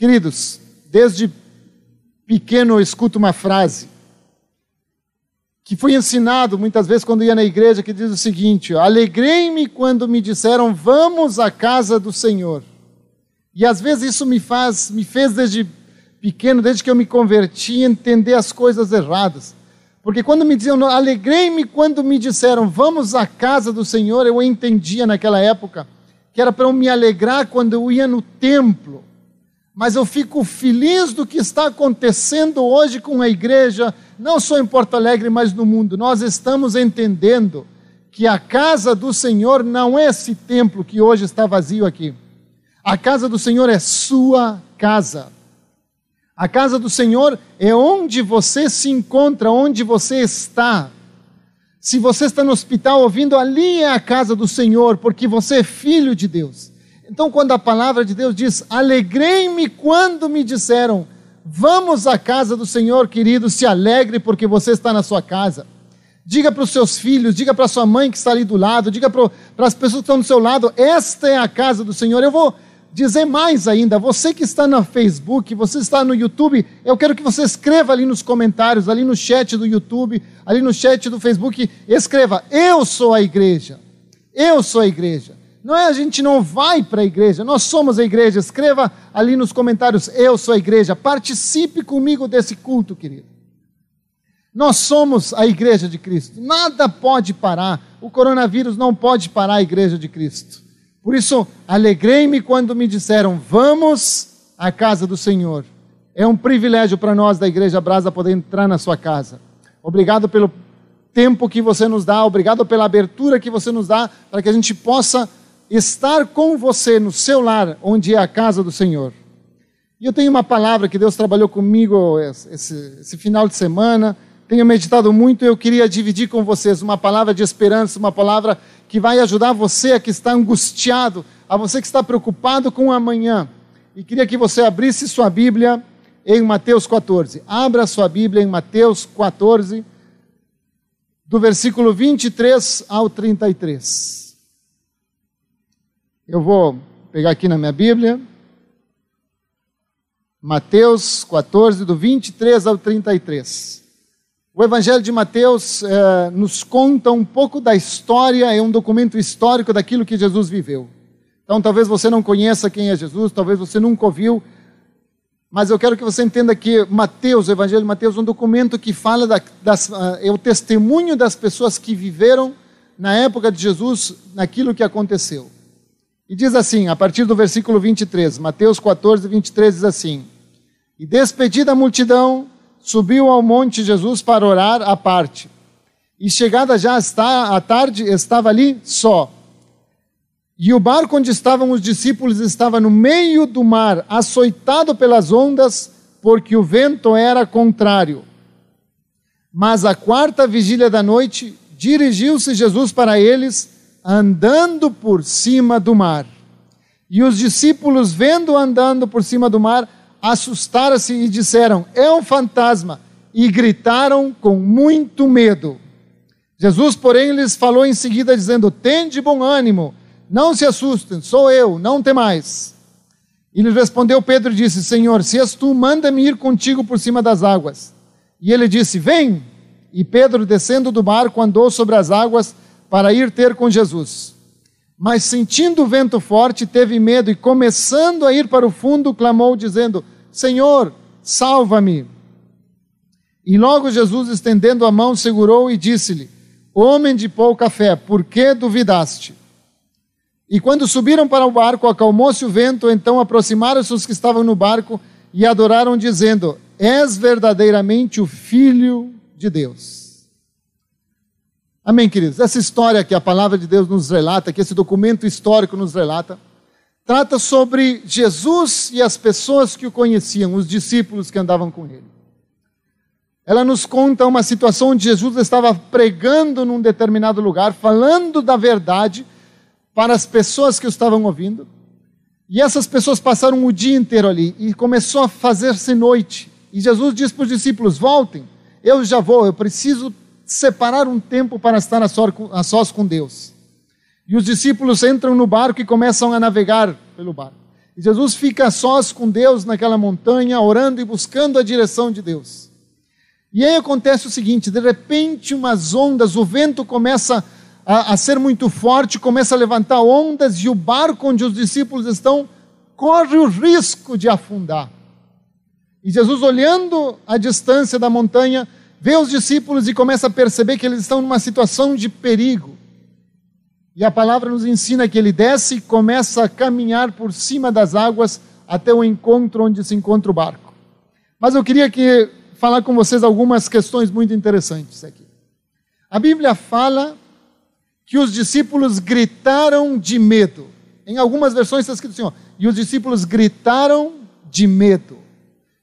Queridos, desde pequeno eu escuto uma frase que foi ensinado muitas vezes quando ia na igreja, que diz o seguinte: Alegrei-me quando me disseram, vamos à casa do Senhor. E às vezes isso me faz, me fez desde pequeno, desde que eu me converti, entender as coisas erradas. Porque quando me diziam, alegrei-me quando me disseram, vamos à casa do Senhor, eu entendia naquela época que era para eu me alegrar quando eu ia no templo. Mas eu fico feliz do que está acontecendo hoje com a igreja, não só em Porto Alegre, mas no mundo. Nós estamos entendendo que a casa do Senhor não é esse templo que hoje está vazio aqui. A casa do Senhor é sua casa. A casa do Senhor é onde você se encontra, onde você está. Se você está no hospital ouvindo, ali é a casa do Senhor, porque você é filho de Deus. Então, quando a palavra de Deus diz: Alegrei-me quando me disseram, vamos à casa do Senhor, querido, se alegre porque você está na sua casa. Diga para os seus filhos, diga para sua mãe que está ali do lado, diga para, as pessoas que estão do seu lado: esta é a casa do Senhor. Eu vou dizer mais ainda, você que está no Facebook, você está no YouTube, eu quero que você escreva ali nos comentários, ali no chat do YouTube, ali no chat do Facebook, escreva: Eu sou a igreja. Eu sou a igreja. Não é a gente não vai para a igreja, nós somos a igreja. Escreva ali nos comentários: Eu sou a igreja. Participe comigo desse culto, querido. Nós somos a igreja de Cristo. Nada pode parar. O coronavírus não pode parar a igreja de Cristo. Por isso, alegrei-me quando me disseram: Vamos à casa do Senhor. É um privilégio para nós da Igreja Brasa poder entrar na sua casa. Obrigado pelo tempo que você nos dá, obrigado pela abertura que você nos dá para que a gente possa estar com você no seu lar, onde é a casa do Senhor. E eu tenho uma palavra que Deus trabalhou comigo esse, esse final de semana, tenho meditado muito e eu queria dividir com vocês uma palavra de esperança, uma palavra que vai ajudar você que está angustiado, a você que está preocupado com o amanhã. E queria que você abrisse sua Bíblia em Mateus 14. Abra sua Bíblia em Mateus 14, do versículo 23 ao 33. Eu vou pegar aqui na minha Bíblia. Mateus 14, do 23 ao 33. O Evangelho de Mateus eh, nos conta um pouco da história, é um documento histórico daquilo que Jesus viveu. Então, talvez você não conheça quem é Jesus, talvez você nunca ouviu, mas eu quero que você entenda que Mateus, o Evangelho de Mateus, é um documento que fala da, das, uh, é o testemunho das pessoas que viveram na época de Jesus, naquilo que aconteceu. E diz assim, a partir do versículo 23, Mateus 14, 23 diz assim: E despedida a multidão, subiu ao monte Jesus para orar à parte. E chegada já está à tarde, estava ali só. E o barco onde estavam os discípulos estava no meio do mar, açoitado pelas ondas, porque o vento era contrário. Mas à quarta vigília da noite, dirigiu-se Jesus para eles, andando por cima do mar. E os discípulos, vendo andando por cima do mar, assustaram-se e disseram: É um fantasma, e gritaram com muito medo. Jesus, porém, lhes falou em seguida, dizendo: Tende bom ânimo, não se assustem, sou eu, não temais. E lhes respondeu Pedro e disse: Senhor, se és tu, manda-me ir contigo por cima das águas. E ele disse: Vem. E Pedro, descendo do barco, andou sobre as águas para ir ter com Jesus. Mas sentindo o vento forte, teve medo e, começando a ir para o fundo, clamou, dizendo: Senhor, salva-me. E logo Jesus, estendendo a mão, segurou e disse-lhe: Homem de pouca fé, por que duvidaste? E quando subiram para o barco, acalmou-se o vento, então aproximaram-se os que estavam no barco e adoraram, dizendo: És verdadeiramente o Filho de Deus. Amém, queridos? Essa história que a palavra de Deus nos relata, que esse documento histórico nos relata, trata sobre Jesus e as pessoas que o conheciam, os discípulos que andavam com ele. Ela nos conta uma situação onde Jesus estava pregando num determinado lugar, falando da verdade para as pessoas que o estavam ouvindo. E essas pessoas passaram o dia inteiro ali e começou a fazer-se noite. E Jesus disse para os discípulos: Voltem, eu já vou, eu preciso separar um tempo para estar a sós com Deus. E os discípulos entram no barco e começam a navegar pelo barco. E Jesus fica a sós com Deus naquela montanha, orando e buscando a direção de Deus. E aí acontece o seguinte: de repente, umas ondas, o vento começa a, a ser muito forte, começa a levantar ondas, e o barco onde os discípulos estão corre o risco de afundar. E Jesus, olhando a distância da montanha, vê os discípulos e começa a perceber que eles estão numa situação de perigo. E a palavra nos ensina que ele desce e começa a caminhar por cima das águas até o encontro onde se encontra o barco. Mas eu queria que falar com vocês algumas questões muito interessantes aqui. A Bíblia fala que os discípulos gritaram de medo. Em algumas versões está escrito assim, ó, e os discípulos gritaram de medo.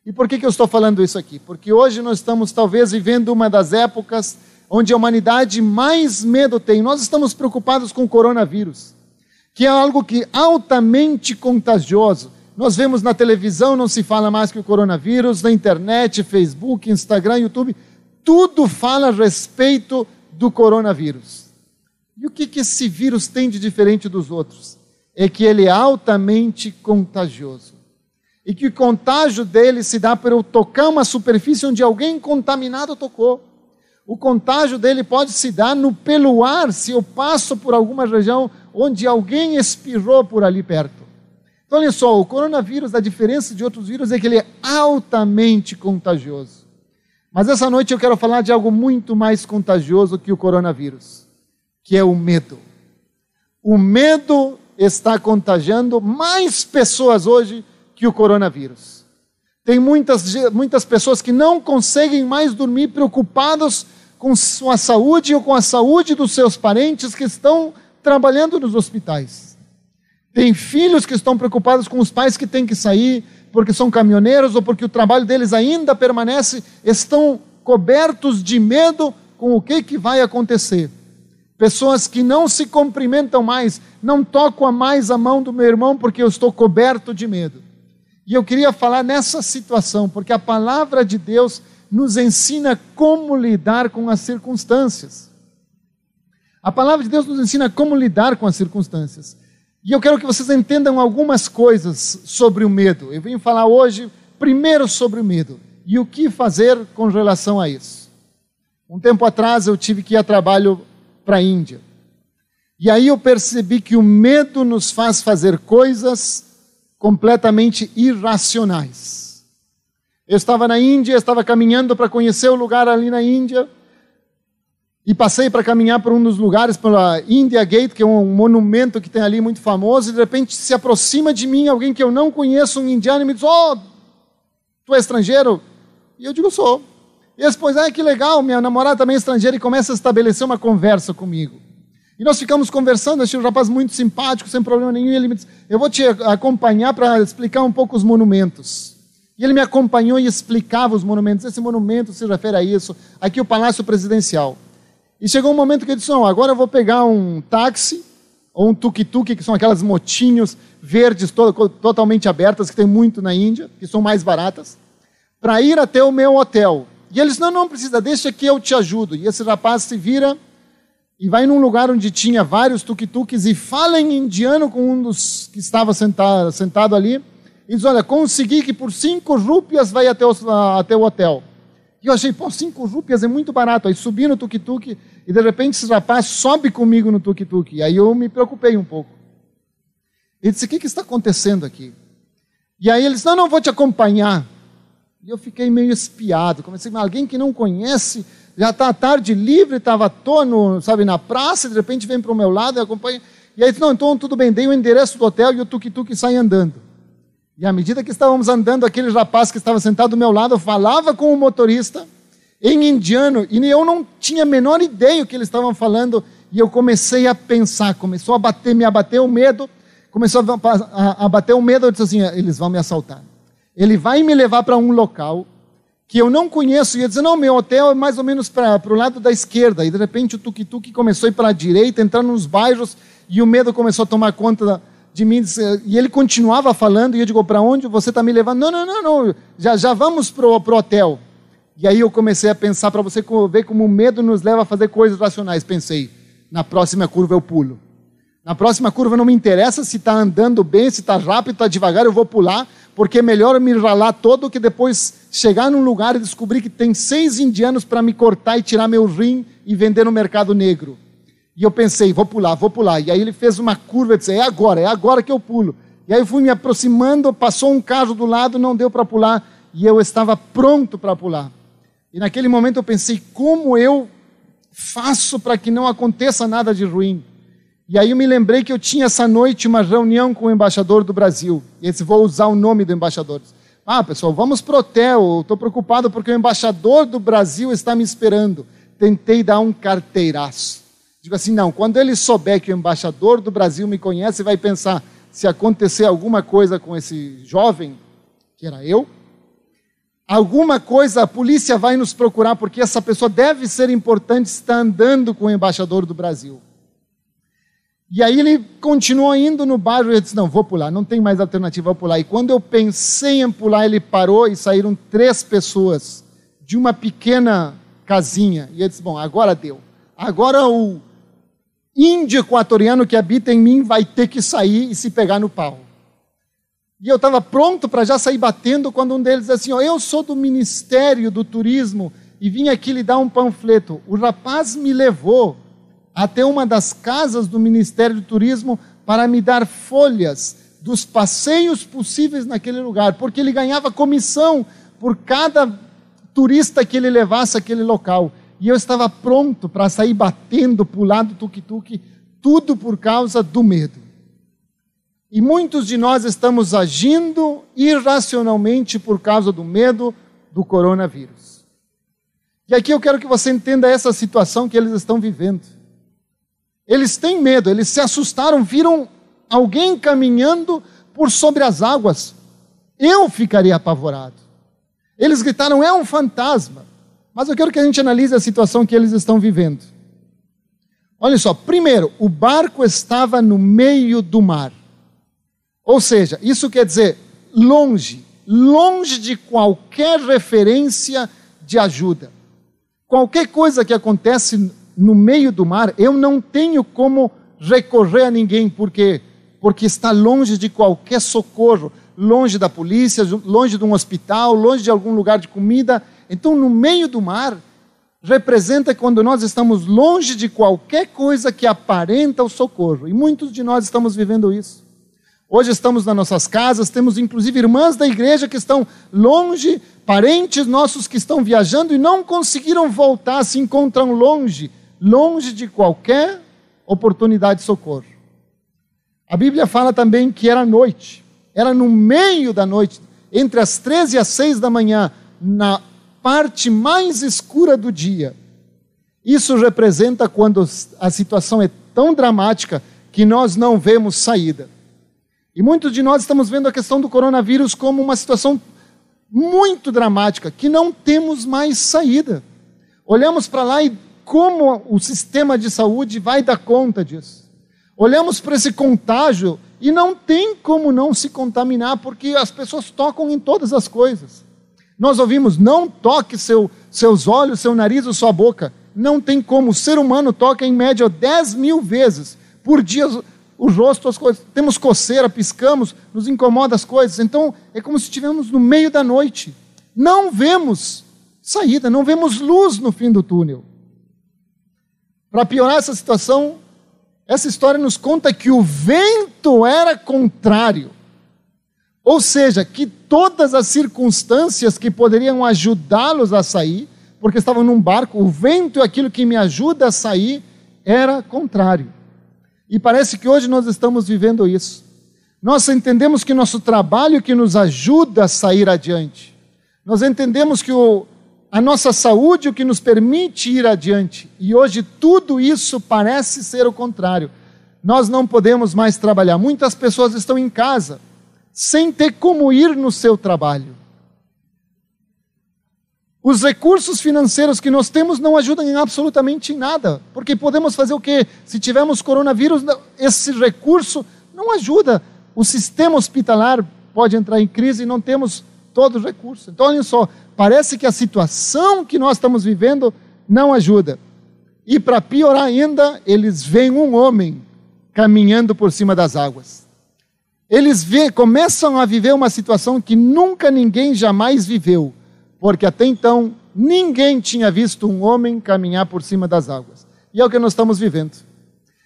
E por que, que eu estou falando isso aqui? Porque hoje nós estamos talvez vivendo uma das épocas onde a humanidade mais medo tem. Nós estamos preocupados com o coronavírus, que é algo que altamente contagioso. Nós vemos na televisão, não se fala mais que o coronavírus, na internet, Facebook, Instagram, YouTube, tudo fala a respeito do coronavírus. E o que, que esse vírus tem de diferente dos outros? É que ele é altamente contagioso e que o contágio dele se dá por eu tocar uma superfície onde alguém contaminado tocou. O contágio dele pode se dar no pelo ar, se eu passo por alguma região onde alguém espirrou por ali perto. Então, olha só, o coronavírus, a diferença de outros vírus é que ele é altamente contagioso. Mas essa noite eu quero falar de algo muito mais contagioso que o coronavírus, que é o medo. O medo está contagiando mais pessoas hoje que o coronavírus. Tem muitas, muitas pessoas que não conseguem mais dormir preocupadas com sua saúde ou com a saúde dos seus parentes que estão trabalhando nos hospitais. Tem filhos que estão preocupados com os pais que têm que sair porque são caminhoneiros ou porque o trabalho deles ainda permanece, estão cobertos de medo com o que, que vai acontecer. Pessoas que não se cumprimentam mais, não tocam mais a mão do meu irmão porque eu estou coberto de medo. E eu queria falar nessa situação, porque a palavra de Deus nos ensina como lidar com as circunstâncias. A palavra de Deus nos ensina como lidar com as circunstâncias. E eu quero que vocês entendam algumas coisas sobre o medo. Eu vim falar hoje primeiro sobre o medo e o que fazer com relação a isso. Um tempo atrás eu tive que ir a trabalho para a Índia. E aí eu percebi que o medo nos faz fazer coisas completamente irracionais. Eu estava na Índia, estava caminhando para conhecer o lugar ali na Índia, e passei para caminhar por um dos lugares, pela India Gate, que é um monumento que tem ali muito famoso, e de repente se aproxima de mim alguém que eu não conheço, um indiano, e me diz: Oh, tu é estrangeiro? E eu digo: Sou. E eles, pois, ah, que legal, minha namorada também é estrangeira, e começa a estabelecer uma conversa comigo. E nós ficamos conversando, achei um rapaz muito simpático, sem problema nenhum, e ele me disse, eu vou te acompanhar para explicar um pouco os monumentos. E ele me acompanhou e explicava os monumentos. Esse monumento se refere a isso, aqui o Palácio Presidencial. E chegou um momento que ele disse, não, agora eu vou pegar um táxi, ou um tuk-tuk, que são aquelas motinhos verdes, to totalmente abertas, que tem muito na Índia, que são mais baratas, para ir até o meu hotel. E eles, não, não precisa, deixa que eu te ajudo. E esse rapaz se vira e vai num lugar onde tinha vários tuk-tuks e fala em indiano com um dos que estava sentado, sentado ali e diz, olha, consegui que por cinco rúpias vai até o, até o hotel. E eu achei, pô, cinco rúpias é muito barato. Aí subi no tuk-tuk e de repente esse rapaz sobe comigo no tuk-tuk. E aí eu me preocupei um pouco. Ele disse, o que, que está acontecendo aqui? E aí ele disse, não, não, vou te acompanhar. E eu fiquei meio espiado. Comecei, alguém que não conhece já está tarde livre, estava à toa, no, sabe, na praça, de repente vem para o meu lado e acompanha. E aí não, então tudo bem, dei o endereço do hotel e o tuk-tuk sai andando. E à medida que estávamos andando, aquele rapaz que estava sentado do meu lado falava com o motorista em indiano, e eu não tinha a menor ideia o que eles estavam falando, e eu comecei a pensar, começou a bater, me abater o medo, começou a, a, a bater o medo, eu disse assim, eles vão me assaltar. Ele vai me levar para um local que eu não conheço, ia dizer, não, meu hotel é mais ou menos para o lado da esquerda, e de repente o tuk-tuk começou a ir para a direita, entrando nos bairros, e o medo começou a tomar conta de mim, e ele continuava falando, e eu digo, para onde você está me levando? Não, não, não, não, já, já vamos para o hotel. E aí eu comecei a pensar, para você ver como o medo nos leva a fazer coisas racionais, pensei, na próxima curva eu pulo. Na próxima curva não me interessa se está andando bem, se está rápido, está devagar, eu vou pular, porque é melhor me ralar todo que depois chegar num lugar e descobrir que tem seis indianos para me cortar e tirar meu rim e vender no mercado negro. E eu pensei, vou pular, vou pular. E aí ele fez uma curva e disse, é agora, é agora que eu pulo. E aí eu fui me aproximando, passou um carro do lado, não deu para pular, e eu estava pronto para pular. E naquele momento eu pensei, como eu faço para que não aconteça nada de ruim? E aí eu me lembrei que eu tinha essa noite uma reunião com o embaixador do Brasil. E esse vou usar o nome do embaixador. Ah, pessoal, vamos pro hotel. Estou preocupado porque o embaixador do Brasil está me esperando. Tentei dar um carteiraço. Digo assim, não, quando ele souber que o embaixador do Brasil me conhece, vai pensar, se acontecer alguma coisa com esse jovem, que era eu, alguma coisa a polícia vai nos procurar, porque essa pessoa deve ser importante, está andando com o embaixador do Brasil. E aí ele continuou indo no bairro e eu disse: Não, vou pular, não tem mais alternativa, vou pular. E quando eu pensei em pular, ele parou e saíram três pessoas de uma pequena casinha. E eu disse: Bom, agora deu. Agora o índio equatoriano que habita em mim vai ter que sair e se pegar no pau. E eu estava pronto para já sair batendo quando um deles disse assim: Eu sou do Ministério do Turismo e vim aqui lhe dar um panfleto. O rapaz me levou até uma das casas do Ministério do Turismo para me dar folhas dos passeios possíveis naquele lugar, porque ele ganhava comissão por cada turista que ele levasse àquele local. E eu estava pronto para sair batendo, pulando tuk-tuk, tudo por causa do medo. E muitos de nós estamos agindo irracionalmente por causa do medo do coronavírus. E aqui eu quero que você entenda essa situação que eles estão vivendo. Eles têm medo, eles se assustaram, viram alguém caminhando por sobre as águas. Eu ficaria apavorado. Eles gritaram: é um fantasma. Mas eu quero que a gente analise a situação que eles estão vivendo. Olha só, primeiro, o barco estava no meio do mar. Ou seja, isso quer dizer longe, longe de qualquer referência de ajuda. Qualquer coisa que acontece no meio do mar, eu não tenho como recorrer a ninguém, porque porque está longe de qualquer socorro, longe da polícia, longe de um hospital, longe de algum lugar de comida. Então, no meio do mar, representa quando nós estamos longe de qualquer coisa que aparenta o socorro. E muitos de nós estamos vivendo isso. Hoje estamos nas nossas casas, temos inclusive irmãs da igreja que estão longe, parentes nossos que estão viajando e não conseguiram voltar, se encontram longe longe de qualquer oportunidade de socorro. A Bíblia fala também que era noite, era no meio da noite, entre as 13 e as 6 da manhã, na parte mais escura do dia. Isso representa quando a situação é tão dramática que nós não vemos saída. E muitos de nós estamos vendo a questão do coronavírus como uma situação muito dramática, que não temos mais saída. Olhamos para lá e como o sistema de saúde vai dar conta disso. Olhamos para esse contágio e não tem como não se contaminar, porque as pessoas tocam em todas as coisas. Nós ouvimos, não toque seu, seus olhos, seu nariz ou sua boca. Não tem como. O ser humano toca em média 10 mil vezes por dia o rosto, as coisas. Temos coceira, piscamos, nos incomoda as coisas. Então, é como se estivéssemos no meio da noite. Não vemos saída, não vemos luz no fim do túnel. Para piorar essa situação, essa história nos conta que o vento era contrário. Ou seja, que todas as circunstâncias que poderiam ajudá-los a sair, porque estavam num barco, o vento é aquilo que me ajuda a sair, era contrário. E parece que hoje nós estamos vivendo isso. Nós entendemos que nosso trabalho que nos ajuda a sair adiante. Nós entendemos que o, a nossa saúde o que nos permite ir adiante. E hoje tudo isso parece ser o contrário. Nós não podemos mais trabalhar. Muitas pessoas estão em casa sem ter como ir no seu trabalho. Os recursos financeiros que nós temos não ajudam em absolutamente nada, porque podemos fazer o quê? Se tivermos coronavírus, esse recurso não ajuda. O sistema hospitalar pode entrar em crise e não temos todos os recursos. Então, olhem só, parece que a situação que nós estamos vivendo não ajuda. E para piorar ainda, eles veem um homem caminhando por cima das águas. Eles vê, começam a viver uma situação que nunca ninguém jamais viveu, porque até então ninguém tinha visto um homem caminhar por cima das águas. E é o que nós estamos vivendo.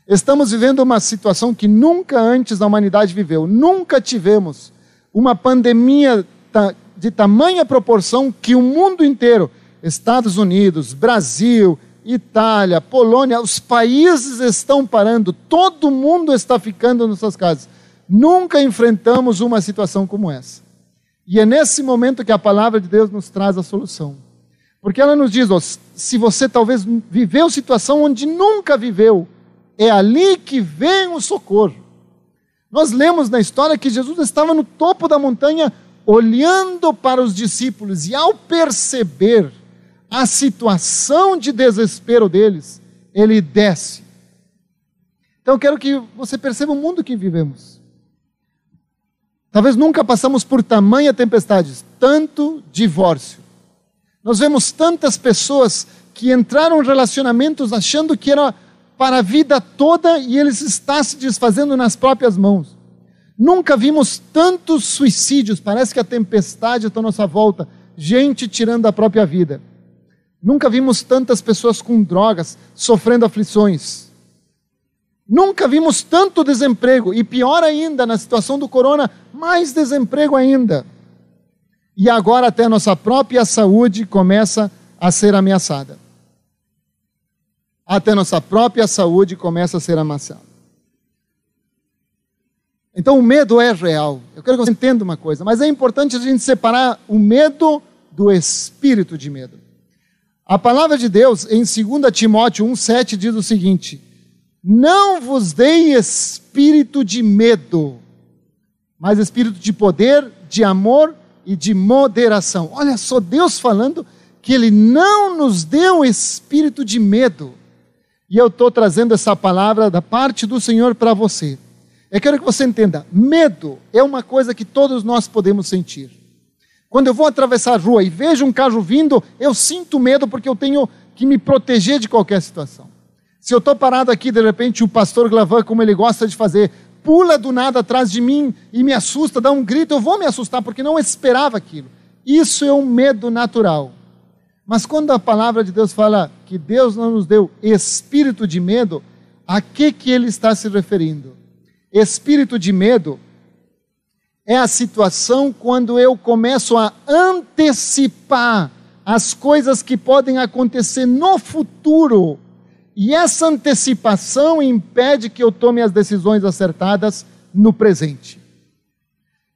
Estamos vivendo uma situação que nunca antes a humanidade viveu. Nunca tivemos uma pandemia de tamanha proporção que o mundo inteiro, Estados Unidos, Brasil, Itália, Polônia, os países estão parando, todo mundo está ficando nas suas casas. Nunca enfrentamos uma situação como essa. E é nesse momento que a palavra de Deus nos traz a solução. Porque ela nos diz: ó, se você talvez viveu situação onde nunca viveu, é ali que vem o socorro. Nós lemos na história que Jesus estava no topo da montanha olhando para os discípulos e ao perceber a situação de desespero deles, ele desce. Então eu quero que você perceba o mundo que vivemos. Talvez nunca passamos por tamanha tempestades, tanto divórcio. Nós vemos tantas pessoas que entraram em relacionamentos achando que era para a vida toda e eles estão se desfazendo nas próprias mãos. Nunca vimos tantos suicídios, parece que a tempestade está à nossa volta, gente tirando a própria vida. Nunca vimos tantas pessoas com drogas sofrendo aflições. Nunca vimos tanto desemprego, e pior ainda, na situação do corona, mais desemprego ainda. E agora até a nossa própria saúde começa a ser ameaçada. Até a nossa própria saúde começa a ser ameaçada. Então o medo é real. Eu quero que você entenda uma coisa, mas é importante a gente separar o medo do espírito de medo. A palavra de Deus em 2 Timóteo 1,7 diz o seguinte: não vos dei espírito de medo, mas espírito de poder, de amor e de moderação. Olha só, Deus falando que Ele não nos deu espírito de medo. E eu estou trazendo essa palavra da parte do Senhor para você. Eu quero que você entenda: medo é uma coisa que todos nós podemos sentir. Quando eu vou atravessar a rua e vejo um carro vindo, eu sinto medo porque eu tenho que me proteger de qualquer situação. Se eu estou parado aqui, de repente o pastor Glavan, como ele gosta de fazer, pula do nada atrás de mim e me assusta, dá um grito, eu vou me assustar porque não esperava aquilo. Isso é um medo natural. Mas quando a palavra de Deus fala que Deus não nos deu espírito de medo, a que que ele está se referindo? Espírito de medo é a situação quando eu começo a antecipar as coisas que podem acontecer no futuro e essa antecipação impede que eu tome as decisões acertadas no presente.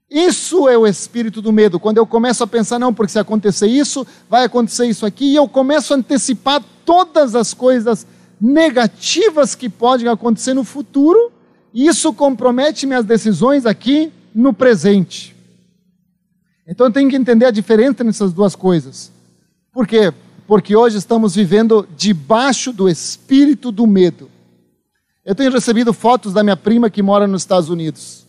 Isso é o espírito do medo. Quando eu começo a pensar, não, porque se acontecer isso, vai acontecer isso aqui, e eu começo a antecipar todas as coisas negativas que podem acontecer no futuro, isso compromete minhas decisões aqui no presente. Então eu tenho que entender a diferença nessas duas coisas. Por quê? porque hoje estamos vivendo debaixo do espírito do medo. Eu tenho recebido fotos da minha prima que mora nos Estados Unidos.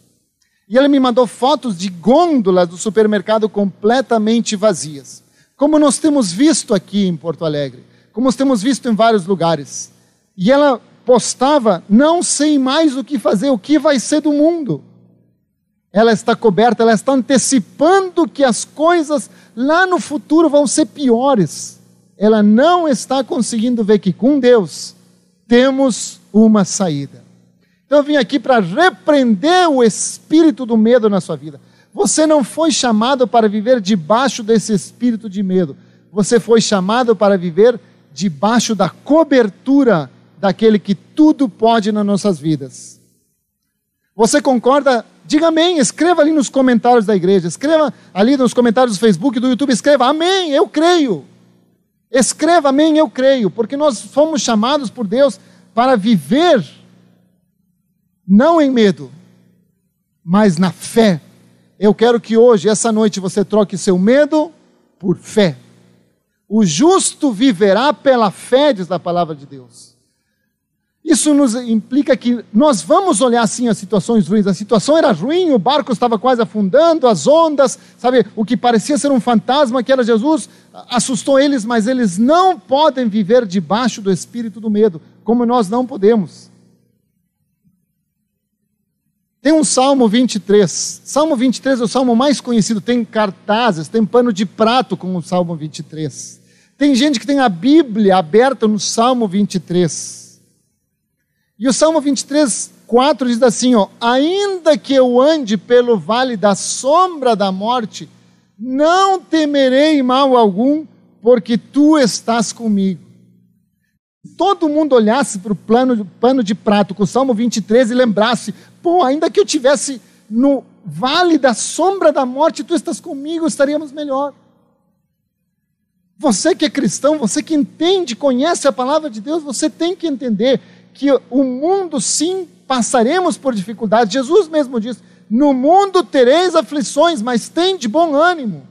E ela me mandou fotos de gôndolas do supermercado completamente vazias. Como nós temos visto aqui em Porto Alegre, como nós temos visto em vários lugares. E ela postava: Não sei mais o que fazer, o que vai ser do mundo. Ela está coberta, ela está antecipando que as coisas lá no futuro vão ser piores ela não está conseguindo ver que com Deus temos uma saída. Então eu vim aqui para repreender o espírito do medo na sua vida. Você não foi chamado para viver debaixo desse espírito de medo. Você foi chamado para viver debaixo da cobertura daquele que tudo pode nas nossas vidas. Você concorda? Diga amém. Escreva ali nos comentários da igreja. Escreva ali nos comentários do Facebook, do YouTube. Escreva amém. Eu creio. Escreva amém, eu creio, porque nós fomos chamados por Deus para viver não em medo, mas na fé. Eu quero que hoje, essa noite, você troque seu medo por fé. O justo viverá pela fé, diz a palavra de Deus. Isso nos implica que nós vamos olhar assim as situações ruins. A situação era ruim, o barco estava quase afundando, as ondas, sabe, o que parecia ser um fantasma que era Jesus, assustou eles, mas eles não podem viver debaixo do espírito do medo, como nós não podemos. Tem um Salmo 23. Salmo 23 é o salmo mais conhecido. Tem cartazes, tem pano de prato com o Salmo 23. Tem gente que tem a Bíblia aberta no Salmo 23. E o Salmo 23, 4 diz assim: ó, Ainda que eu ande pelo vale da sombra da morte, não temerei mal algum, porque tu estás comigo. Todo mundo olhasse para o pano de prato com o Salmo 23 e lembrasse: pô, ainda que eu tivesse no vale da sombra da morte, tu estás comigo, estaríamos melhor. Você que é cristão, você que entende, conhece a palavra de Deus, você tem que entender que o mundo sim passaremos por dificuldades. Jesus mesmo diz: No mundo tereis aflições, mas tem de bom ânimo.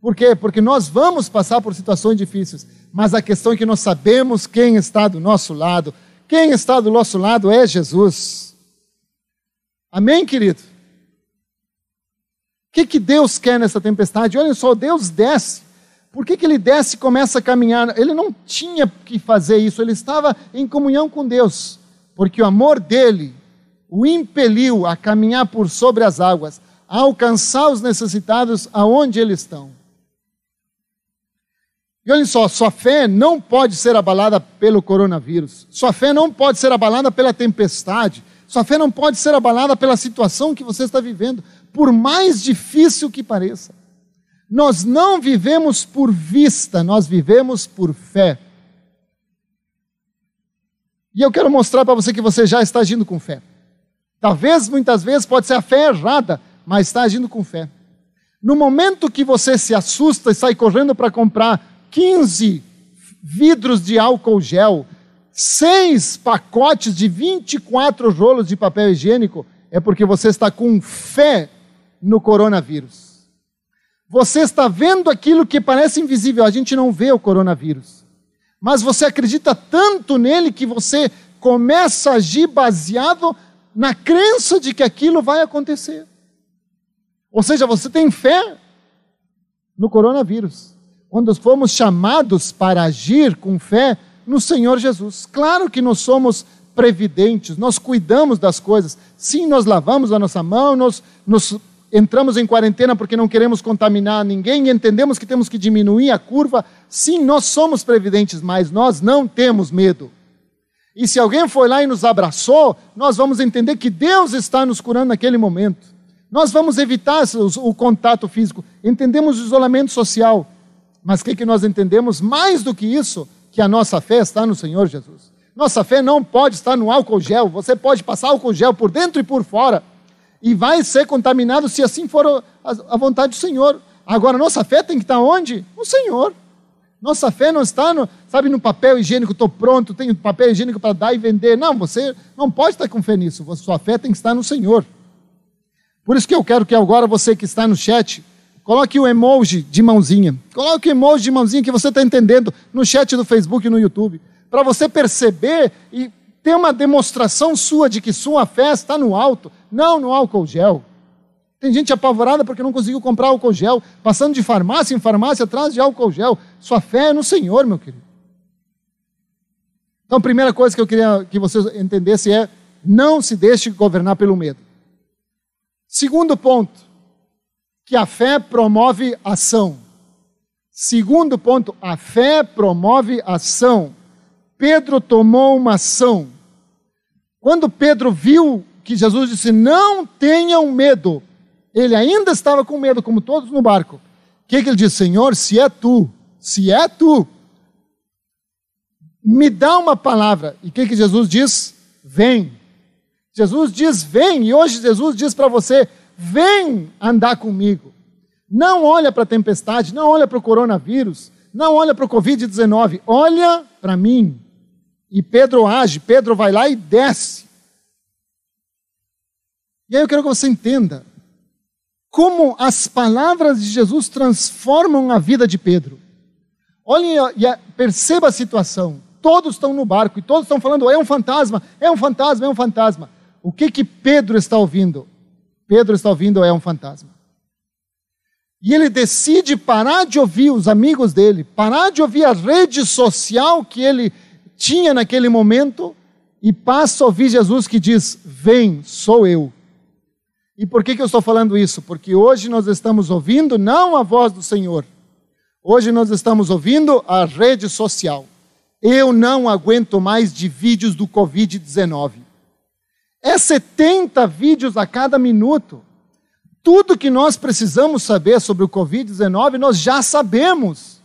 Por quê? Porque nós vamos passar por situações difíceis, mas a questão é que nós sabemos quem está do nosso lado. Quem está do nosso lado é Jesus. Amém, querido? O que, que Deus quer nessa tempestade? Olha só, Deus desce por que, que ele desce e começa a caminhar? Ele não tinha que fazer isso, ele estava em comunhão com Deus, porque o amor dele o impeliu a caminhar por sobre as águas, a alcançar os necessitados aonde eles estão. E olha só, sua fé não pode ser abalada pelo coronavírus, sua fé não pode ser abalada pela tempestade, sua fé não pode ser abalada pela situação que você está vivendo, por mais difícil que pareça. Nós não vivemos por vista, nós vivemos por fé. E eu quero mostrar para você que você já está agindo com fé. Talvez muitas vezes pode ser a fé errada, mas está agindo com fé. No momento que você se assusta e sai correndo para comprar 15 vidros de álcool gel, seis pacotes de 24 rolos de papel higiênico, é porque você está com fé no coronavírus. Você está vendo aquilo que parece invisível, a gente não vê o coronavírus. Mas você acredita tanto nele que você começa a agir baseado na crença de que aquilo vai acontecer. Ou seja, você tem fé no coronavírus. Quando fomos chamados para agir com fé no Senhor Jesus. Claro que nós somos previdentes, nós cuidamos das coisas. Sim, nós lavamos a nossa mão, nós nos entramos em quarentena porque não queremos contaminar ninguém e entendemos que temos que diminuir a curva. Sim, nós somos previdentes, mas nós não temos medo. E se alguém foi lá e nos abraçou, nós vamos entender que Deus está nos curando naquele momento. Nós vamos evitar o, contato físico, entendemos o isolamento social. Mas o que, que nós entendemos mais do que isso? Que a nossa fé está no Senhor Jesus. Nossa fé não pode estar no álcool gel. Você pode passar álcool gel por dentro e por fora e vai ser contaminado se assim for a, vontade do Senhor. Agora, nossa fé tem que estar onde? No Senhor. Nossa fé não está, no, sabe, no papel higiênico, estou pronto, tenho papel higiênico para dar e vender. Não, você não pode estar com fé nisso. Sua fé tem que estar no Senhor. Por isso que eu quero que agora você que está no chat, coloque o emoji de mãozinha. Coloque o emoji de mãozinha que você está entendendo no chat do Facebook e no YouTube. Para você perceber e ter uma demonstração sua de que sua fé está no alto, não no álcool gel. Tem gente apavorada porque não conseguiu comprar álcool gel, passando de farmácia em farmácia atrás de álcool gel. Sua fé é no Senhor, meu querido. Então, a primeira coisa que eu queria que vocês entendessem é: não se deixe governar pelo medo. Segundo ponto, que a fé promove ação. Segundo ponto, a fé promove ação. Pedro tomou uma ação. Quando Pedro viu que Jesus disse: Não tenham medo, ele ainda estava com medo, como todos no barco. O que, que ele disse? Senhor, se é tu, se é tu, me dá uma palavra. E o que, que Jesus diz? Vem. Jesus diz: Vem. E hoje Jesus diz para você: Vem andar comigo. Não olha para a tempestade, não olha para o coronavírus, não olha para o Covid-19, olha para mim. E Pedro age, Pedro vai lá e desce. E aí eu quero que você entenda como as palavras de Jesus transformam a vida de Pedro. Olhem e perceba a situação. Todos estão no barco e todos estão falando: é um fantasma, é um fantasma, é um fantasma. O que que Pedro está ouvindo? Pedro está ouvindo é um fantasma. E ele decide parar de ouvir os amigos dele, parar de ouvir a rede social que ele tinha naquele momento e passa a ouvir Jesus que diz: Vem, sou eu. E por que, que eu estou falando isso? Porque hoje nós estamos ouvindo não a voz do Senhor, hoje nós estamos ouvindo a rede social. Eu não aguento mais de vídeos do Covid-19. É 70 vídeos a cada minuto. Tudo que nós precisamos saber sobre o Covid-19 nós já sabemos.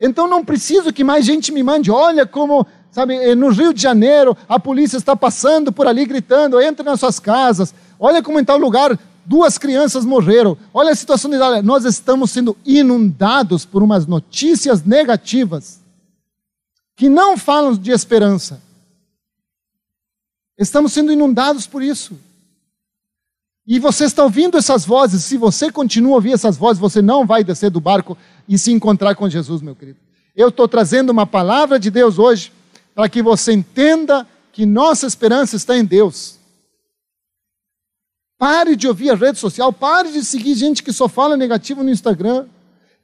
Então não preciso que mais gente me mande, olha como sabe, eh, no Rio de Janeiro, a polícia está passando por ali gritando: entre nas suas casas, olha como em tal lugar duas crianças morreram, olha a situação de Itália. Nós estamos sendo inundados por umas notícias negativas que não falam de esperança. Estamos sendo inundados por isso. E você está ouvindo essas vozes, se você continua a ouvir essas vozes, você não vai descer do barco e se encontrar com Jesus, meu querido. Eu estou trazendo uma palavra de Deus hoje para que você entenda que nossa esperança está em Deus. Pare de ouvir a rede social, pare de seguir gente que só fala negativo no Instagram.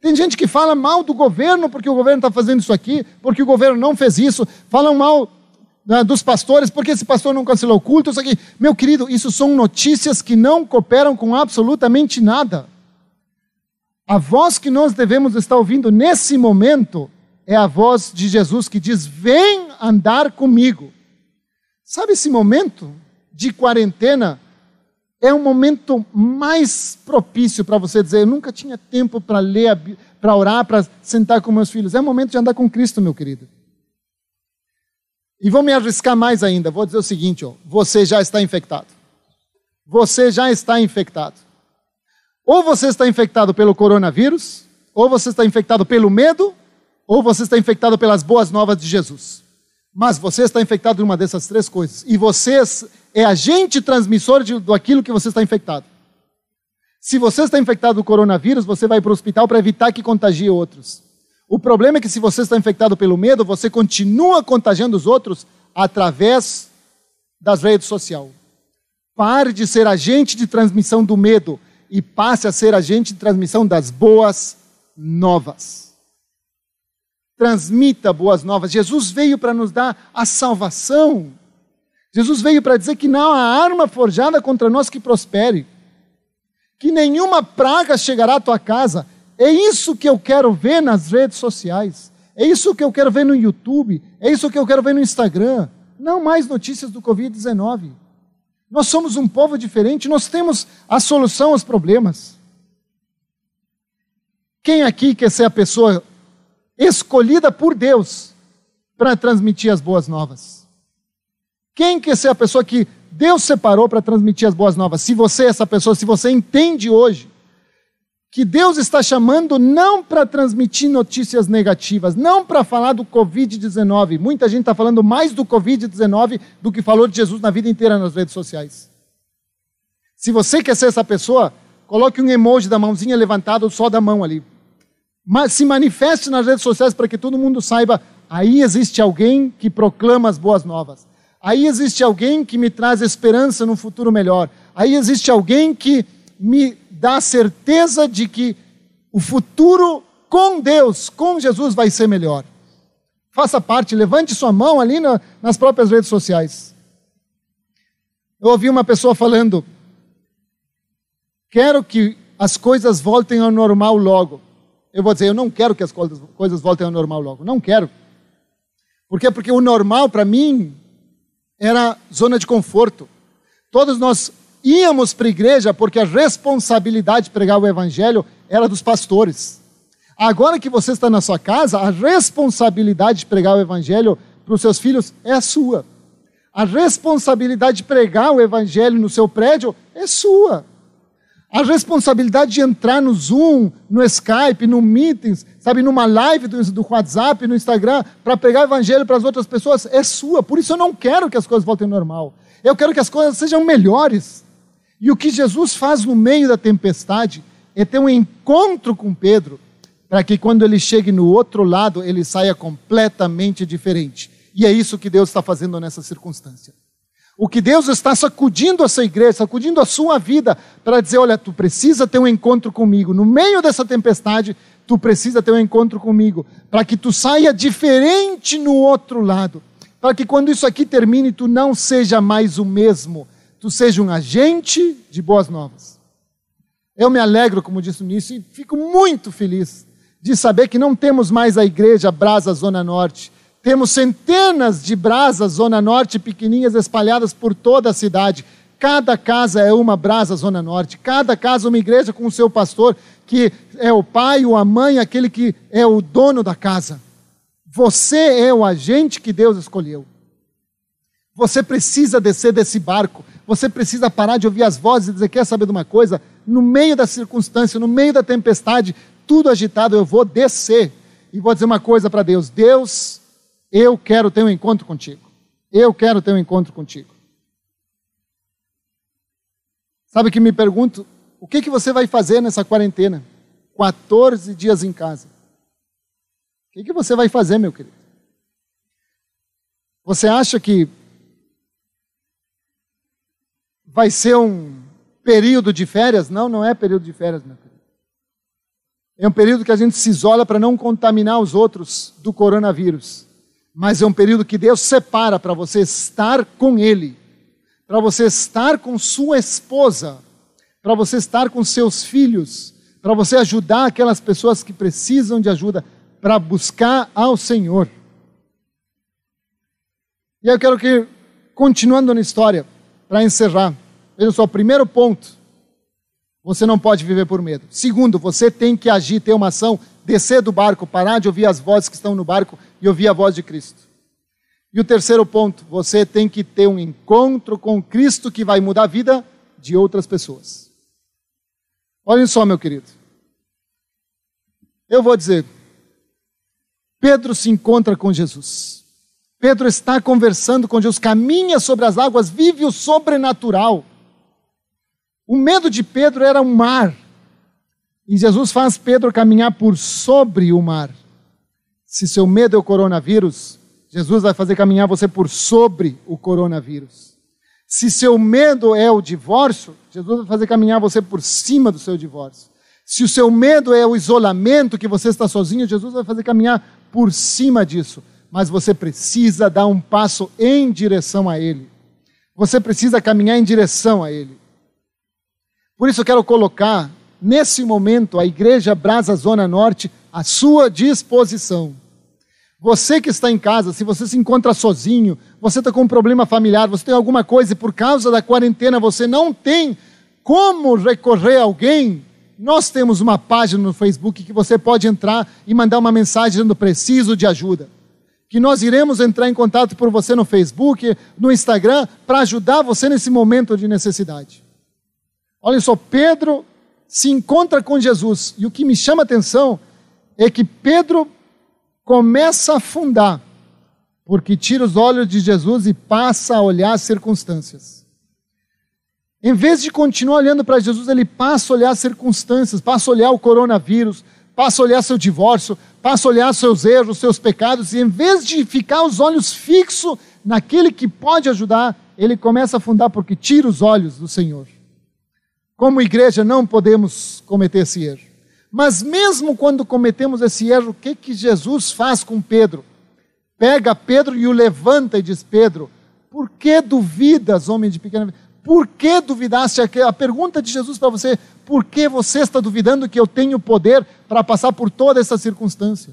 Tem gente que fala mal do governo porque o governo está fazendo isso aqui, porque o governo não fez isso, falam mal né, dos pastores porque esse pastor não cancelou o culto, isso aqui. Meu querido, isso são notícias que não cooperam com absolutamente nada. A voz que nós devemos estar ouvindo nesse momento é a voz de Jesus que diz: Vem andar comigo. Sabe esse momento de quarentena? É um momento mais propício para você dizer: Eu nunca tinha tempo para ler, para orar, para sentar com meus filhos. É o momento de andar com Cristo, meu querido. E vou me arriscar mais ainda. Vou dizer o seguinte: ó, você já está infectado. Você já está infectado. Ou você está infectado pelo coronavírus, ou você está infectado pelo medo, ou você está infectado pelas boas novas de Jesus. Mas você está infectado de uma dessas três coisas. E você é agente transmissor de, do aquilo que você está infectado. Se você está infectado do coronavírus, você vai para o hospital para evitar que contagie outros. O problema é que se você está infectado pelo medo, você continua contagiando os outros através das redes sociais. Pare de ser agente de transmissão do medo e passe a ser agente de transmissão das boas novas transmita boas novas. Jesus veio para nos dar a salvação. Jesus veio para dizer que não há arma forjada contra nós que prospere, que nenhuma praga chegará à tua casa. É isso que eu quero ver nas redes sociais. É isso que eu quero ver no YouTube. É isso que eu quero ver no Instagram. Não mais notícias do Covid-19. Nós somos um povo diferente, nós temos a solução aos problemas. Quem aqui quer ser a pessoa escolhida por Deus para transmitir as boas novas. Quem quer ser a pessoa que Deus separou para transmitir as boas novas? Se você é essa pessoa, se você entende hoje que Deus está chamando não para transmitir notícias negativas, não para falar do Covid-19. Muita gente está falando mais do Covid-19 do que falou de Jesus na vida inteira nas redes sociais. Se você quer ser essa pessoa, coloque um emoji da mãozinha levantada, só da mão ali se manifeste nas redes sociais para que todo mundo saiba, aí existe alguém que proclama as boas novas. Aí existe alguém que me traz esperança no futuro melhor. Aí existe alguém que me dá certeza de que o futuro com Deus, com Jesus, vai ser melhor. Faça parte, levante sua mão ali na, nas próprias redes sociais. Eu ouvi uma pessoa falando: quero que as coisas voltem ao normal logo. Eu vou dizer, eu não quero que as coisas voltem ao normal logo. Não quero. Por quê? Porque o normal para mim era zona de conforto. Todos nós íamos para a igreja porque a responsabilidade de pregar o evangelho era dos pastores. Agora que você está na sua casa, a responsabilidade de pregar o evangelho para os seus filhos é sua. A responsabilidade de pregar o evangelho no seu prédio é sua. A responsabilidade de entrar no Zoom, no Skype, no Meetings, sabe, numa live do, do WhatsApp, no Instagram, para pegar o evangelho para as outras pessoas, é sua. Por isso eu não quero que as coisas voltem ao normal. Eu quero que as coisas sejam melhores. E o que Jesus faz no meio da tempestade é ter um encontro com Pedro, para que quando ele chegue no outro lado, ele saia completamente diferente. E é isso que Deus está fazendo nessa circunstância. O que Deus está sacudindo essa igreja, sacudindo a sua vida, para dizer: olha, tu precisa ter um encontro comigo. No meio dessa tempestade, tu precisa ter um encontro comigo, para que tu saia diferente no outro lado. Para que quando isso aqui termine, tu não seja mais o mesmo. tu seja um agente de boas novas. Eu me alegro, como disse no início, e fico muito feliz de saber que não temos mais a igreja Brasa Zona Norte. Temos centenas de brasas Zona Norte pequenininhas espalhadas por toda a cidade. Cada casa é uma brasa Zona Norte, cada casa uma igreja com o seu pastor, que é o pai ou a mãe, aquele que é o dono da casa. Você é o agente que Deus escolheu. Você precisa descer desse barco, você precisa parar de ouvir as vozes e dizer: quer saber de uma coisa? No meio da circunstância, no meio da tempestade, tudo agitado, eu vou descer e vou dizer uma coisa para Deus: Deus, eu quero ter um encontro contigo. Eu quero ter um encontro contigo. Sabe que me pergunto, o que, que você vai fazer nessa quarentena? 14 dias em casa. O que, que você vai fazer, meu querido? Você acha que vai ser um período de férias? Não, não é período de férias, meu querido. É um período que a gente se isola para não contaminar os outros do coronavírus. Mas é um período que Deus separa para você estar com Ele para você estar com sua esposa, para você estar com seus filhos, para você ajudar aquelas pessoas que precisam de ajuda, para buscar ao Senhor. E eu quero que, continuando na história, para encerrar, veja só, primeiro ponto, você não pode viver por medo. Segundo, você tem que agir, ter uma ação, descer do barco, parar de ouvir as vozes que estão no barco e ouvir a voz de Cristo. E o terceiro ponto, você tem que ter um encontro com Cristo que vai mudar a vida de outras pessoas. Olhem só, meu querido. Eu vou dizer, Pedro se encontra com Jesus. Pedro está conversando com Jesus, caminha sobre as águas, vive o sobrenatural. O medo de Pedro era o mar. E Jesus faz Pedro caminhar por sobre o mar. Se seu medo é o coronavírus, Jesus vai fazer caminhar você por sobre o coronavírus. Se seu medo é o divórcio, Jesus vai fazer caminhar você por cima do seu divórcio. Se o seu medo é o isolamento, que você está sozinho, Jesus vai fazer caminhar por cima disso. Mas você precisa dar um passo em direção a Ele. Você precisa caminhar em direção a Ele. Por isso eu quero colocar, nesse momento, a Igreja Brasa Zona Norte à sua disposição. Você que está em casa, se você se encontra sozinho, você está com um problema familiar, você tem alguma coisa e por causa da quarentena você não tem como recorrer a alguém, nós temos uma página no Facebook que você pode entrar e mandar uma mensagem dizendo preciso de ajuda. Que nós iremos entrar em contato por você no Facebook, no Instagram, para ajudar você nesse momento de necessidade. Olha só, Pedro se encontra com Jesus e o que me chama a atenção é que Pedro começa a afundar, porque tira os olhos de Jesus e passa a olhar as circunstâncias. Em vez de continuar olhando para Jesus, ele passa a olhar as circunstâncias, passa a olhar o coronavírus, passa a olhar seu divórcio, passa a olhar seus erros, seus pecados, e em vez de ficar os olhos fixos naquele que pode ajudar, ele começa a afundar porque tira os olhos do Senhor. Como igreja, não podemos cometer esse erro. Mas mesmo quando cometemos esse erro, o que, que Jesus faz com Pedro? Pega Pedro e o levanta e diz: Pedro, por que duvidas, homem de pequena Por que duvidaste? A pergunta de Jesus para você: por que você está duvidando que eu tenho poder para passar por toda essa circunstância?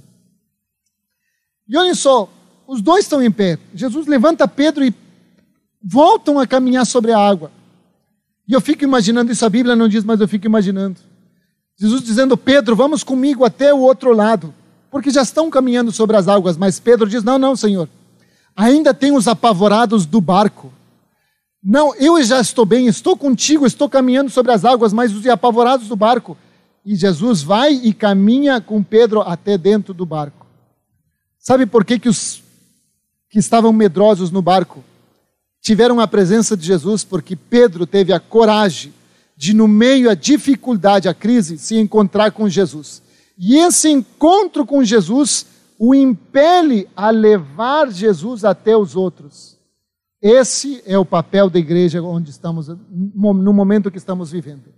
E olhem só, os dois estão em pé. Jesus levanta Pedro e voltam a caminhar sobre a água. E eu fico imaginando isso, a Bíblia não diz, mas eu fico imaginando. Jesus dizendo, Pedro, vamos comigo até o outro lado, porque já estão caminhando sobre as águas. Mas Pedro diz: Não, não, Senhor, ainda tem os apavorados do barco. Não, eu já estou bem, estou contigo, estou caminhando sobre as águas, mas os apavorados do barco. E Jesus vai e caminha com Pedro até dentro do barco. Sabe por que, que os que estavam medrosos no barco tiveram a presença de Jesus? Porque Pedro teve a coragem de, no meio à dificuldade, à crise, se encontrar com Jesus. E esse encontro com Jesus o impele a levar Jesus até os outros. Esse é o papel da igreja onde estamos, no momento que estamos vivendo.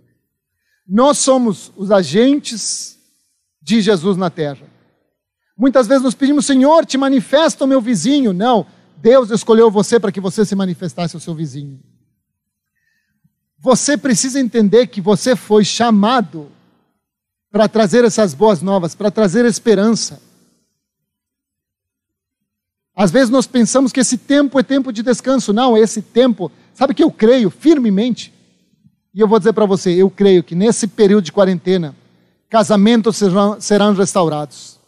Nós somos os agentes de Jesus na terra. Muitas vezes nos pedimos, Senhor, te manifesta o meu vizinho. Não, Deus escolheu você para que você se manifestasse ao seu vizinho. Você precisa entender que você foi chamado para trazer essas boas novas, para trazer esperança. Às vezes nós pensamos que esse tempo é tempo de descanso. Não, esse tempo, sabe que eu creio firmemente, e eu vou dizer para você, eu creio que nesse período de quarentena, casamentos serão, serão restaurados.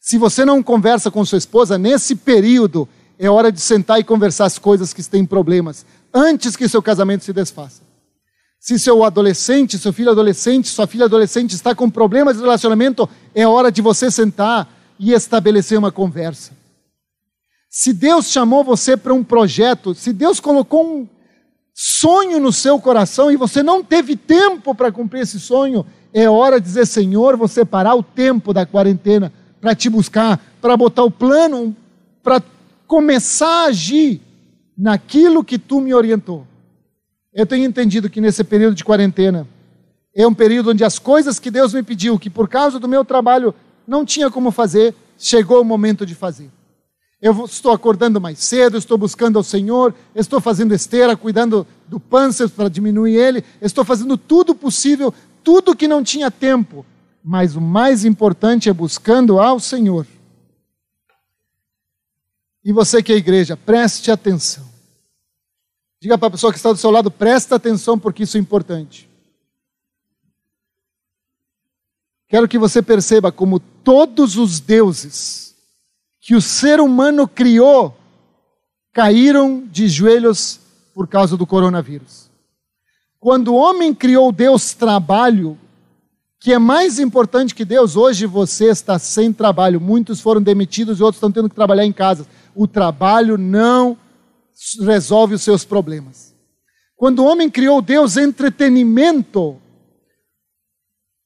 Se você não conversa com sua esposa, nesse período é hora de sentar e conversar as coisas que têm problemas, antes que seu casamento se desfaça. Se seu adolescente, seu filho adolescente, sua filha adolescente está com problemas de relacionamento, é hora de você sentar e estabelecer uma conversa. Se Deus chamou você para um projeto, se Deus colocou um sonho no seu coração e você não teve tempo para cumprir esse sonho, é hora de dizer: Senhor, vou separar o tempo da quarentena para te buscar, para botar o plano, para começar a agir naquilo que tu me orientou. Eu tenho entendido que nesse período de quarentena é um período onde as coisas que Deus me pediu, que por causa do meu trabalho não tinha como fazer, chegou o momento de fazer. Eu estou acordando mais cedo, estou buscando ao Senhor, estou fazendo esteira, cuidando do pâncer para diminuir ele, estou fazendo tudo possível, tudo que não tinha tempo. Mas o mais importante é buscando ao Senhor. E você que é igreja, preste atenção. Diga para a pessoa que está do seu lado, presta atenção porque isso é importante. Quero que você perceba como todos os deuses que o ser humano criou caíram de joelhos por causa do coronavírus. Quando o homem criou Deus trabalho, que é mais importante que Deus, hoje você está sem trabalho. Muitos foram demitidos e outros estão tendo que trabalhar em casa. O trabalho não resolve os seus problemas. Quando o homem criou Deus entretenimento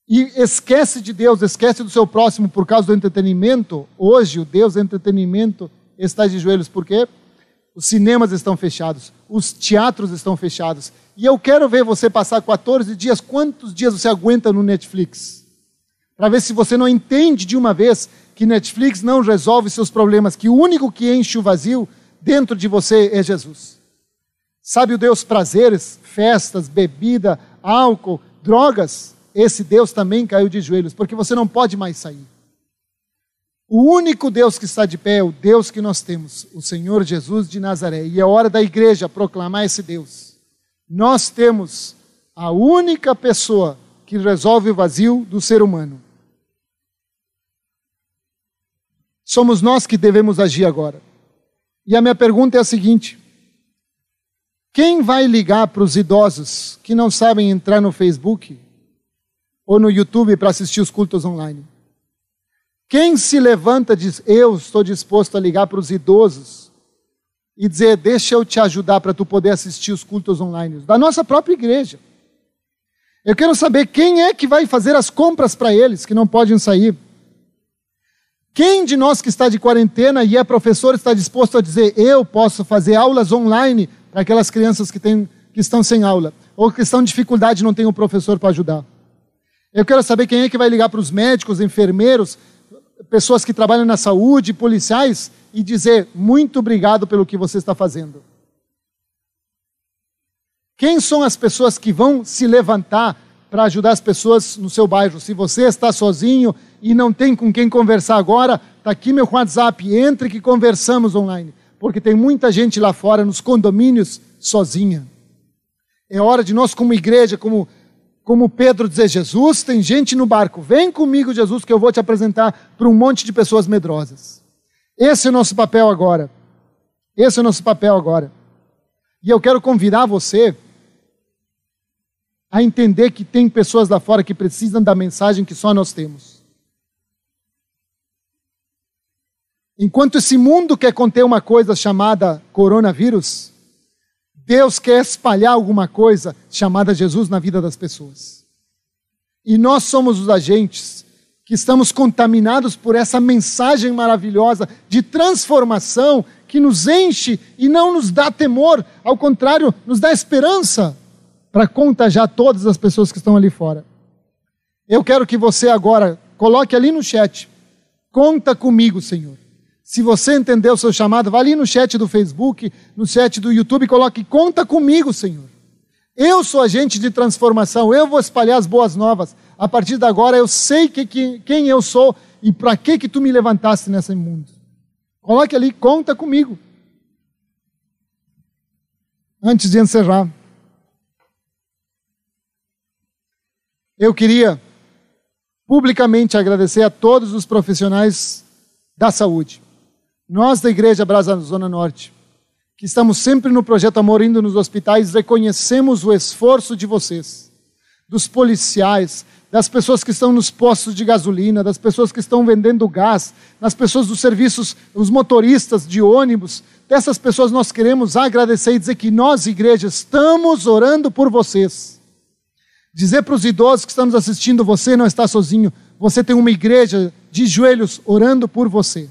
e esquece de Deus, esquece do seu próximo por causa do entretenimento, hoje o Deus entretenimento está de joelhos, por quê? Os cinemas estão fechados, os teatros estão fechados. E eu quero ver você passar 14 dias, quantos dias você aguenta no Netflix? Para ver se você não entende de uma vez que Netflix não resolve seus problemas, que o único que enche o vazio dentro de você é Jesus. Sabe o Deus prazeres, festas, bebida, álcool, drogas? Esse Deus também caiu de joelhos, porque você não pode mais sair. O único Deus que está de pé é o Deus que nós temos, o Senhor Jesus de Nazaré. E é hora da igreja proclamar esse Deus. Nós temos a única pessoa que resolve o vazio do ser humano. Somos nós que devemos agir agora. E a minha pergunta é a seguinte: quem vai ligar para os idosos que não sabem entrar no Facebook ou no YouTube para assistir os cultos online? Quem se levanta e diz: Eu estou disposto a ligar para os idosos e dizer: Deixa eu te ajudar para tu poder assistir os cultos online? Da nossa própria igreja. Eu quero saber quem é que vai fazer as compras para eles que não podem sair. Quem de nós que está de quarentena e é professor está disposto a dizer: eu posso fazer aulas online para aquelas crianças que, têm, que estão sem aula, ou que estão em dificuldade e não tem um professor para ajudar? Eu quero saber quem é que vai ligar para os médicos, enfermeiros, pessoas que trabalham na saúde, policiais, e dizer: muito obrigado pelo que você está fazendo. Quem são as pessoas que vão se levantar para ajudar as pessoas no seu bairro? Se você está sozinho e não tem com quem conversar agora, está aqui meu WhatsApp, entre que conversamos online, porque tem muita gente lá fora nos condomínios sozinha. É hora de nós, como igreja, como, como Pedro dizer: Jesus, tem gente no barco, vem comigo, Jesus, que eu vou te apresentar para um monte de pessoas medrosas. Esse é o nosso papel agora. Esse é o nosso papel agora. E eu quero convidar você a entender que tem pessoas lá fora que precisam da mensagem que só nós temos. Enquanto esse mundo quer conter uma coisa chamada coronavírus, Deus quer espalhar alguma coisa chamada Jesus na vida das pessoas. E nós somos os agentes que estamos contaminados por essa mensagem maravilhosa de transformação que nos enche e não nos dá temor, ao contrário, nos dá esperança para contagiar todas as pessoas que estão ali fora. Eu quero que você agora coloque ali no chat: conta comigo, Senhor. Se você entendeu o seu chamado, vá ali no chat do Facebook, no chat do YouTube coloque: Conta comigo, Senhor. Eu sou agente de transformação, eu vou espalhar as boas novas. A partir de agora eu sei que, que, quem eu sou e para que que tu me levantaste nesse mundo. Coloque ali, conta comigo. Antes de encerrar, eu queria publicamente agradecer a todos os profissionais da saúde. Nós da Igreja Brasa Zona Norte, que estamos sempre no projeto Amor indo nos hospitais, reconhecemos o esforço de vocês, dos policiais, das pessoas que estão nos postos de gasolina, das pessoas que estão vendendo gás, das pessoas dos serviços, os motoristas de ônibus. Dessas pessoas nós queremos agradecer e dizer que nós, igreja, estamos orando por vocês. Dizer para os idosos que estão nos assistindo: você não está sozinho, você tem uma igreja de joelhos orando por você.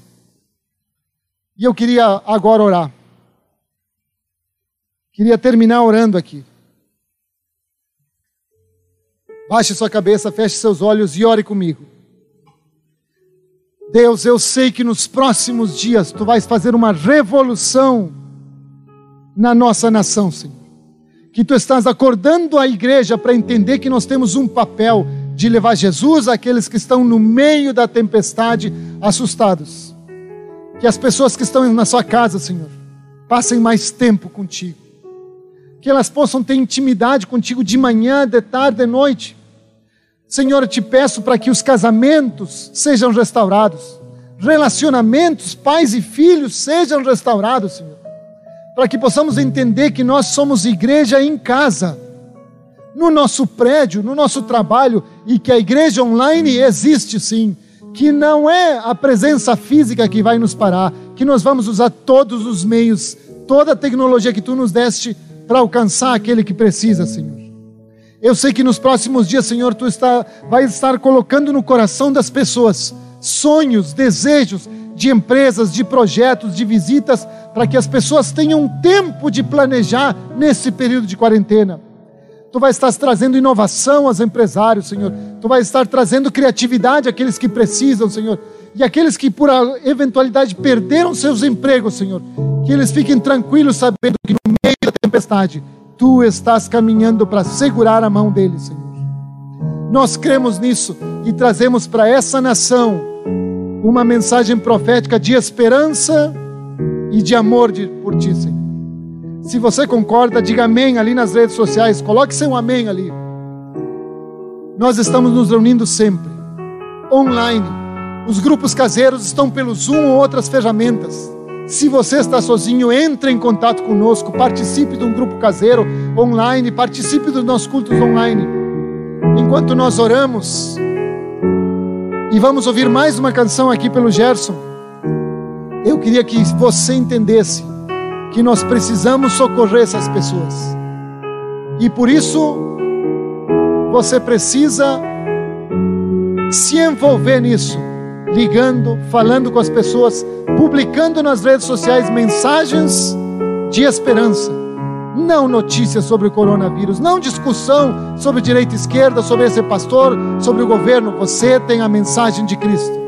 E eu queria agora orar. Queria terminar orando aqui. Baixe sua cabeça, feche seus olhos e ore comigo. Deus, eu sei que nos próximos dias tu vais fazer uma revolução na nossa nação, Senhor que tu estás acordando a igreja para entender que nós temos um papel de levar Jesus àqueles que estão no meio da tempestade assustados. Que as pessoas que estão na sua casa, Senhor, passem mais tempo contigo. Que elas possam ter intimidade contigo de manhã, de tarde, de noite. Senhor, eu te peço para que os casamentos sejam restaurados, relacionamentos, pais e filhos sejam restaurados, Senhor para que possamos entender que nós somos igreja em casa, no nosso prédio, no nosso trabalho, e que a igreja online existe sim, que não é a presença física que vai nos parar, que nós vamos usar todos os meios, toda a tecnologia que tu nos deste para alcançar aquele que precisa, Senhor. Eu sei que nos próximos dias, Senhor, tu está, vai estar colocando no coração das pessoas sonhos, desejos de empresas, de projetos, de visitas para que as pessoas tenham tempo de planejar nesse período de quarentena. Tu vai estar trazendo inovação aos empresários, Senhor. Tu vai estar trazendo criatividade àqueles que precisam, Senhor. E aqueles que por eventualidade perderam seus empregos, Senhor. Que eles fiquem tranquilos sabendo que no meio da tempestade, Tu estás caminhando para segurar a mão deles, Senhor. Nós cremos nisso e trazemos para essa nação uma mensagem profética de esperança e de amor de, por ti, Senhor. Se você concorda, diga amém ali nas redes sociais, coloque seu amém ali. Nós estamos nos reunindo sempre, online. Os grupos caseiros estão pelo Zoom ou outras ferramentas. Se você está sozinho, entre em contato conosco, participe de um grupo caseiro online, participe dos nossos cultos online. Enquanto nós oramos, e vamos ouvir mais uma canção aqui pelo Gerson. Eu queria que você entendesse que nós precisamos socorrer essas pessoas. E por isso, você precisa se envolver nisso, ligando, falando com as pessoas, publicando nas redes sociais mensagens de esperança. Não notícias sobre o coronavírus, não discussão sobre direita e esquerda, sobre esse pastor, sobre o governo. Você tem a mensagem de Cristo.